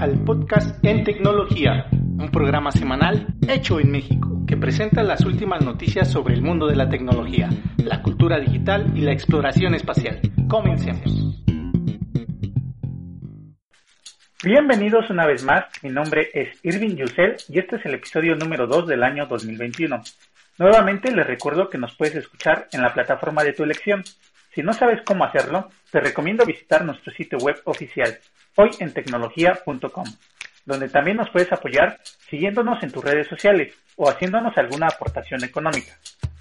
al podcast En Tecnología, un programa semanal hecho en México que presenta las últimas noticias sobre el mundo de la tecnología, la cultura digital y la exploración espacial. Comencemos. Bienvenidos una vez más, mi nombre es Irving Yusel y este es el episodio número 2 del año 2021. Nuevamente les recuerdo que nos puedes escuchar en la plataforma de tu elección. Si no sabes cómo hacerlo, te recomiendo visitar nuestro sitio web oficial hoyentecnología.com, donde también nos puedes apoyar siguiéndonos en tus redes sociales o haciéndonos alguna aportación económica.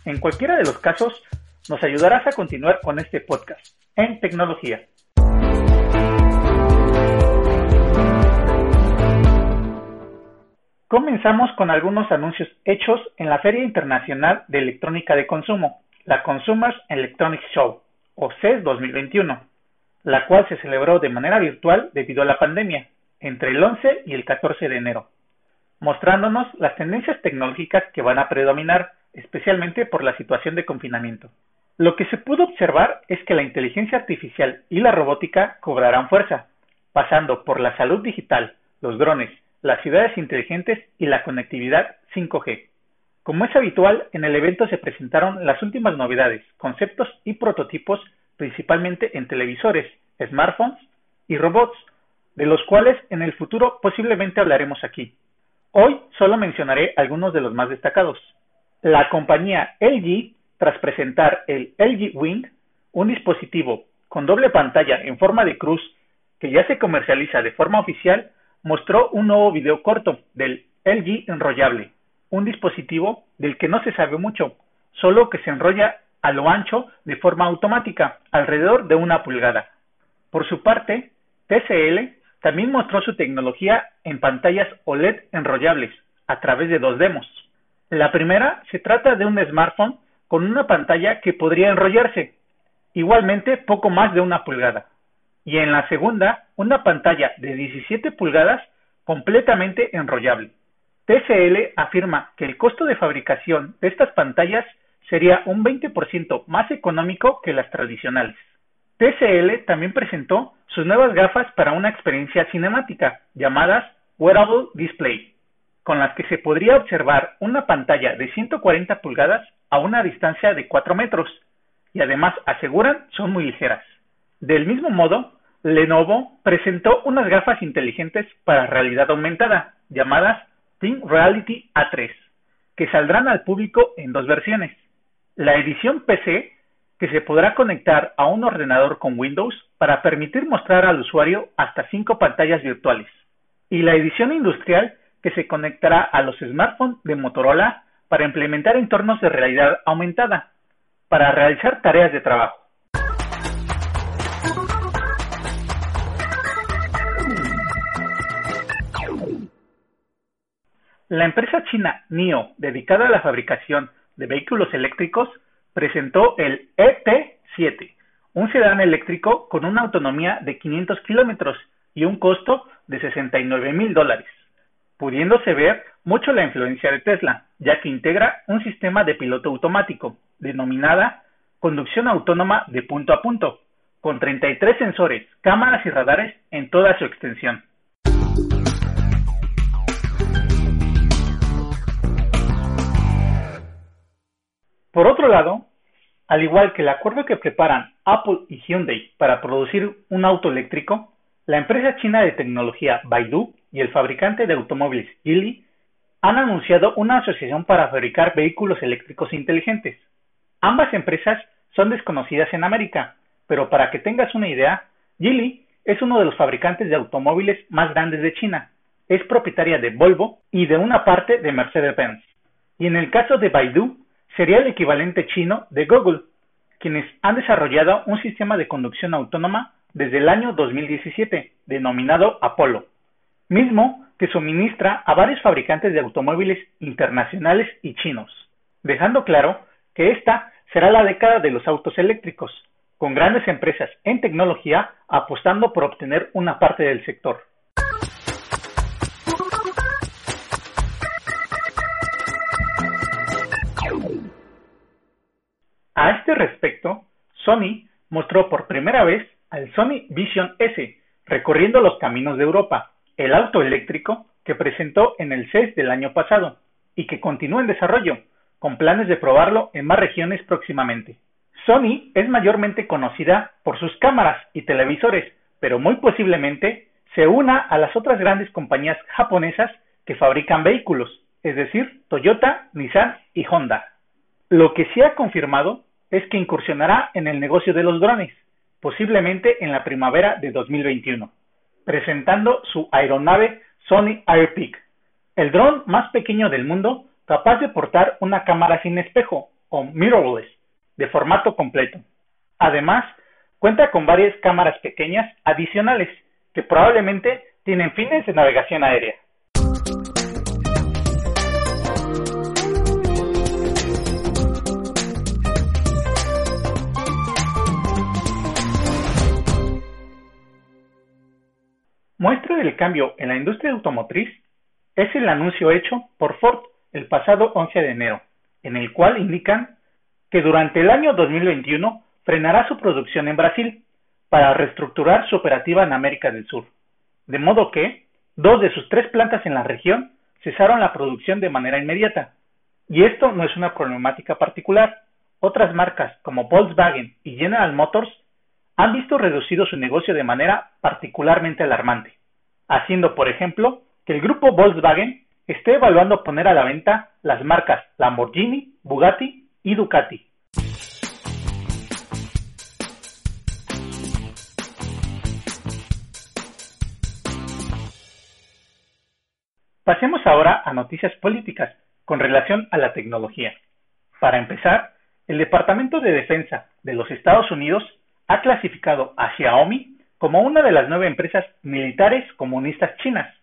En cualquiera de los casos, nos ayudarás a continuar con este podcast en tecnología. Comenzamos con algunos anuncios hechos en la Feria Internacional de Electrónica de Consumo, la Consumers Electronics Show, o CES 2021 la cual se celebró de manera virtual debido a la pandemia, entre el 11 y el 14 de enero, mostrándonos las tendencias tecnológicas que van a predominar, especialmente por la situación de confinamiento. Lo que se pudo observar es que la inteligencia artificial y la robótica cobrarán fuerza, pasando por la salud digital, los drones, las ciudades inteligentes y la conectividad 5G. Como es habitual, en el evento se presentaron las últimas novedades, conceptos y prototipos principalmente en televisores, smartphones y robots, de los cuales en el futuro posiblemente hablaremos aquí. Hoy solo mencionaré algunos de los más destacados. La compañía LG, tras presentar el LG Wing, un dispositivo con doble pantalla en forma de cruz que ya se comercializa de forma oficial, mostró un nuevo video corto del LG Enrollable, un dispositivo del que no se sabe mucho, solo que se enrolla a lo ancho de forma automática, alrededor de una pulgada. Por su parte, TCL también mostró su tecnología en pantallas OLED enrollables a través de dos demos. La primera se trata de un smartphone con una pantalla que podría enrollarse, igualmente poco más de una pulgada. Y en la segunda, una pantalla de 17 pulgadas completamente enrollable. TCL afirma que el costo de fabricación de estas pantallas sería un 20% más económico que las tradicionales. TCL también presentó sus nuevas gafas para una experiencia cinemática, llamadas Wearable Display, con las que se podría observar una pantalla de 140 pulgadas a una distancia de 4 metros, y además aseguran son muy ligeras. Del mismo modo, Lenovo presentó unas gafas inteligentes para realidad aumentada, llamadas Think Reality A3, que saldrán al público en dos versiones la edición PC que se podrá conectar a un ordenador con Windows para permitir mostrar al usuario hasta cinco pantallas virtuales, y la edición industrial que se conectará a los smartphones de Motorola para implementar entornos de realidad aumentada, para realizar tareas de trabajo. La empresa china NIO, dedicada a la fabricación de vehículos eléctricos presentó el ET7, un sedán eléctrico con una autonomía de 500 kilómetros y un costo de 69 mil dólares, pudiéndose ver mucho la influencia de Tesla, ya que integra un sistema de piloto automático, denominada conducción autónoma de punto a punto, con 33 sensores, cámaras y radares en toda su extensión. Otro lado, al igual que el acuerdo que preparan Apple y Hyundai para producir un auto eléctrico, la empresa china de tecnología Baidu y el fabricante de automóviles Geely han anunciado una asociación para fabricar vehículos eléctricos inteligentes. Ambas empresas son desconocidas en América, pero para que tengas una idea, Geely es uno de los fabricantes de automóviles más grandes de China. Es propietaria de Volvo y de una parte de Mercedes-Benz. Y en el caso de Baidu, sería el equivalente chino de Google, quienes han desarrollado un sistema de conducción autónoma desde el año 2017, denominado Apollo, mismo que suministra a varios fabricantes de automóviles internacionales y chinos, dejando claro que esta será la década de los autos eléctricos, con grandes empresas en tecnología apostando por obtener una parte del sector. Respecto, Sony mostró por primera vez al Sony Vision S recorriendo los caminos de Europa, el auto eléctrico que presentó en el CES del año pasado y que continúa en desarrollo, con planes de probarlo en más regiones próximamente. Sony es mayormente conocida por sus cámaras y televisores, pero muy posiblemente se una a las otras grandes compañías japonesas que fabrican vehículos, es decir, Toyota, Nissan y Honda. Lo que sí ha confirmado es que incursionará en el negocio de los drones, posiblemente en la primavera de 2021, presentando su aeronave Sony Airpeak, el dron más pequeño del mundo capaz de portar una cámara sin espejo o mirrorless de formato completo. Además, cuenta con varias cámaras pequeñas adicionales que probablemente tienen fines de navegación aérea. Del cambio en la industria automotriz es el anuncio hecho por Ford el pasado 11 de enero, en el cual indican que durante el año 2021 frenará su producción en Brasil para reestructurar su operativa en América del Sur, de modo que dos de sus tres plantas en la región cesaron la producción de manera inmediata. Y esto no es una problemática particular. Otras marcas como Volkswagen y General Motors han visto reducido su negocio de manera particularmente alarmante, haciendo, por ejemplo, que el grupo Volkswagen esté evaluando poner a la venta las marcas Lamborghini, Bugatti y Ducati. Pasemos ahora a noticias políticas con relación a la tecnología. Para empezar, el Departamento de Defensa de los Estados Unidos ha clasificado a Xiaomi como una de las nueve empresas militares comunistas chinas,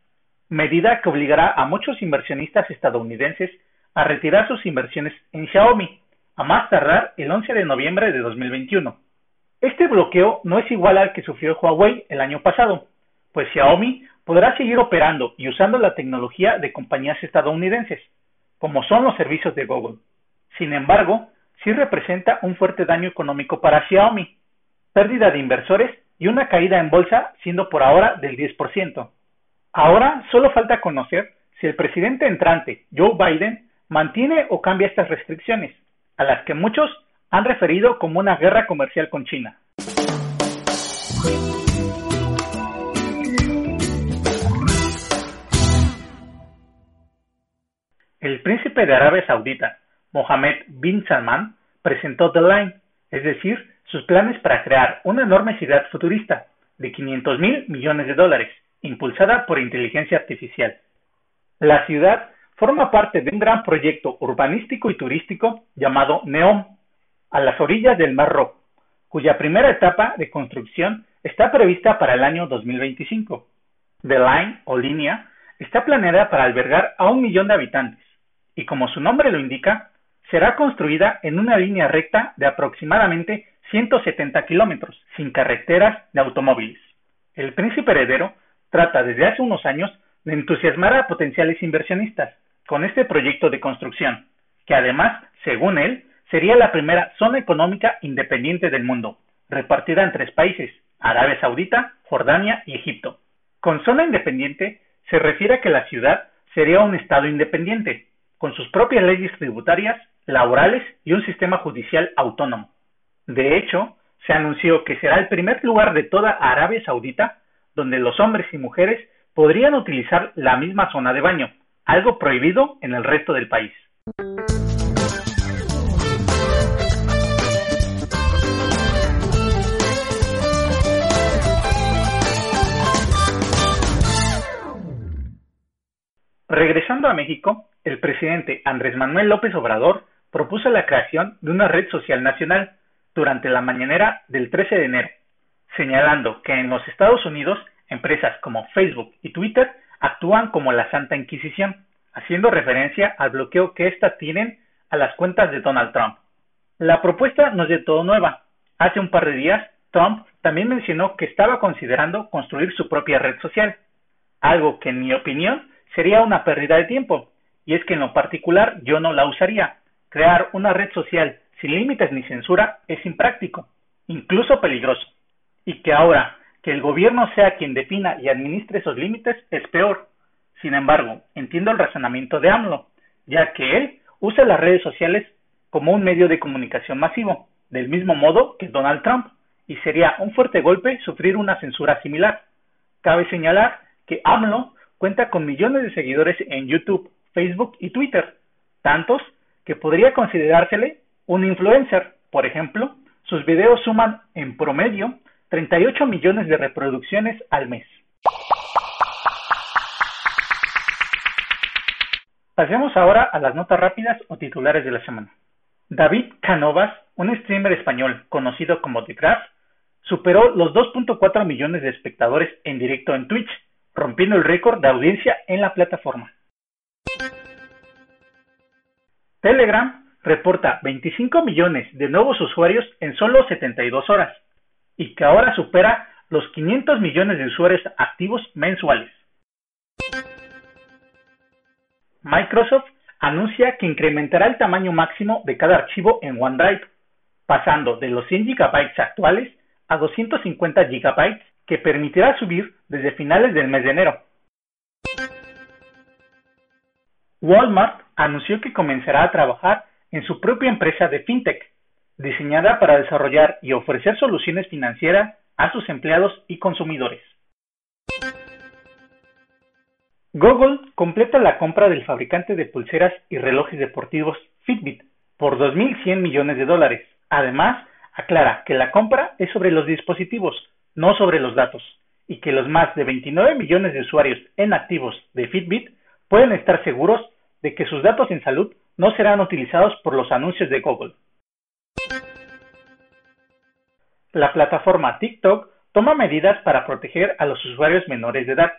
medida que obligará a muchos inversionistas estadounidenses a retirar sus inversiones en Xiaomi, a más tardar el 11 de noviembre de 2021. Este bloqueo no es igual al que sufrió Huawei el año pasado, pues Xiaomi podrá seguir operando y usando la tecnología de compañías estadounidenses, como son los servicios de Google. Sin embargo, sí representa un fuerte daño económico para Xiaomi, pérdida de inversores y una caída en bolsa siendo por ahora del 10%. Ahora solo falta conocer si el presidente entrante, Joe Biden, mantiene o cambia estas restricciones, a las que muchos han referido como una guerra comercial con China. El príncipe de Arabia Saudita, Mohammed bin Salman, presentó The Line, es decir, sus planes para crear una enorme ciudad futurista de 500 mil millones de dólares, impulsada por inteligencia artificial. La ciudad forma parte de un gran proyecto urbanístico y turístico llamado NEOM, a las orillas del Mar Rojo, cuya primera etapa de construcción está prevista para el año 2025. The Line o línea está planeada para albergar a un millón de habitantes y como su nombre lo indica, será construida en una línea recta de aproximadamente 170 kilómetros, sin carreteras de automóviles. El príncipe heredero trata desde hace unos años de entusiasmar a potenciales inversionistas con este proyecto de construcción, que además, según él, sería la primera zona económica independiente del mundo, repartida en tres países, Arabia Saudita, Jordania y Egipto. Con zona independiente se refiere a que la ciudad sería un estado independiente, con sus propias leyes tributarias, laborales y un sistema judicial autónomo. De hecho, se anunció que será el primer lugar de toda Arabia Saudita donde los hombres y mujeres podrían utilizar la misma zona de baño, algo prohibido en el resto del país. Regresando a México, el presidente Andrés Manuel López Obrador propuso la creación de una red social nacional durante la mañanera del 13 de enero, señalando que en los Estados Unidos empresas como Facebook y Twitter actúan como la Santa Inquisición, haciendo referencia al bloqueo que éstas tienen a las cuentas de Donald Trump. La propuesta no es de todo nueva. Hace un par de días, Trump también mencionó que estaba considerando construir su propia red social, algo que en mi opinión sería una pérdida de tiempo, y es que en lo particular yo no la usaría. Crear una red social sin límites ni censura es impráctico, incluso peligroso, y que ahora que el gobierno sea quien defina y administre esos límites es peor. Sin embargo, entiendo el razonamiento de AMLO, ya que él usa las redes sociales como un medio de comunicación masivo, del mismo modo que Donald Trump, y sería un fuerte golpe sufrir una censura similar. Cabe señalar que AMLO cuenta con millones de seguidores en YouTube, Facebook y Twitter, tantos que podría considerársele un influencer. Por ejemplo, sus videos suman en promedio 38 millones de reproducciones al mes. Pasemos ahora a las notas rápidas o titulares de la semana. David Canovas, un streamer español conocido como The Graph, superó los 2.4 millones de espectadores en directo en Twitch, rompiendo el récord de audiencia en la plataforma. Telegram reporta 25 millones de nuevos usuarios en solo 72 horas y que ahora supera los 500 millones de usuarios activos mensuales. Microsoft anuncia que incrementará el tamaño máximo de cada archivo en OneDrive, pasando de los 100 GB actuales a 250 GB que permitirá subir desde finales del mes de enero. Walmart anunció que comenzará a trabajar en su propia empresa de fintech, diseñada para desarrollar y ofrecer soluciones financieras a sus empleados y consumidores. Google completa la compra del fabricante de pulseras y relojes deportivos Fitbit por 2.100 millones de dólares. Además, aclara que la compra es sobre los dispositivos, no sobre los datos, y que los más de 29 millones de usuarios en activos de Fitbit pueden estar seguros de que sus datos en salud no serán utilizados por los anuncios de Google. La plataforma TikTok toma medidas para proteger a los usuarios menores de edad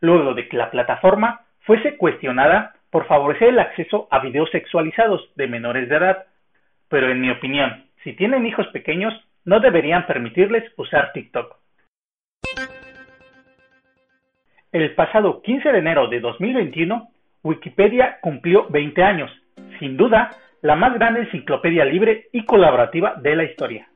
luego de que la plataforma fuese cuestionada por favorecer el acceso a videos sexualizados de menores de edad. Pero en mi opinión, si tienen hijos pequeños, no deberían permitirles usar TikTok. El pasado 15 de enero de 2021, Wikipedia cumplió 20 años, sin duda la más grande enciclopedia libre y colaborativa de la historia.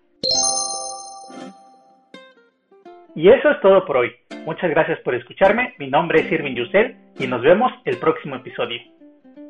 Y eso es todo por hoy. Muchas gracias por escucharme. Mi nombre es Irving Yusel y nos vemos el próximo episodio.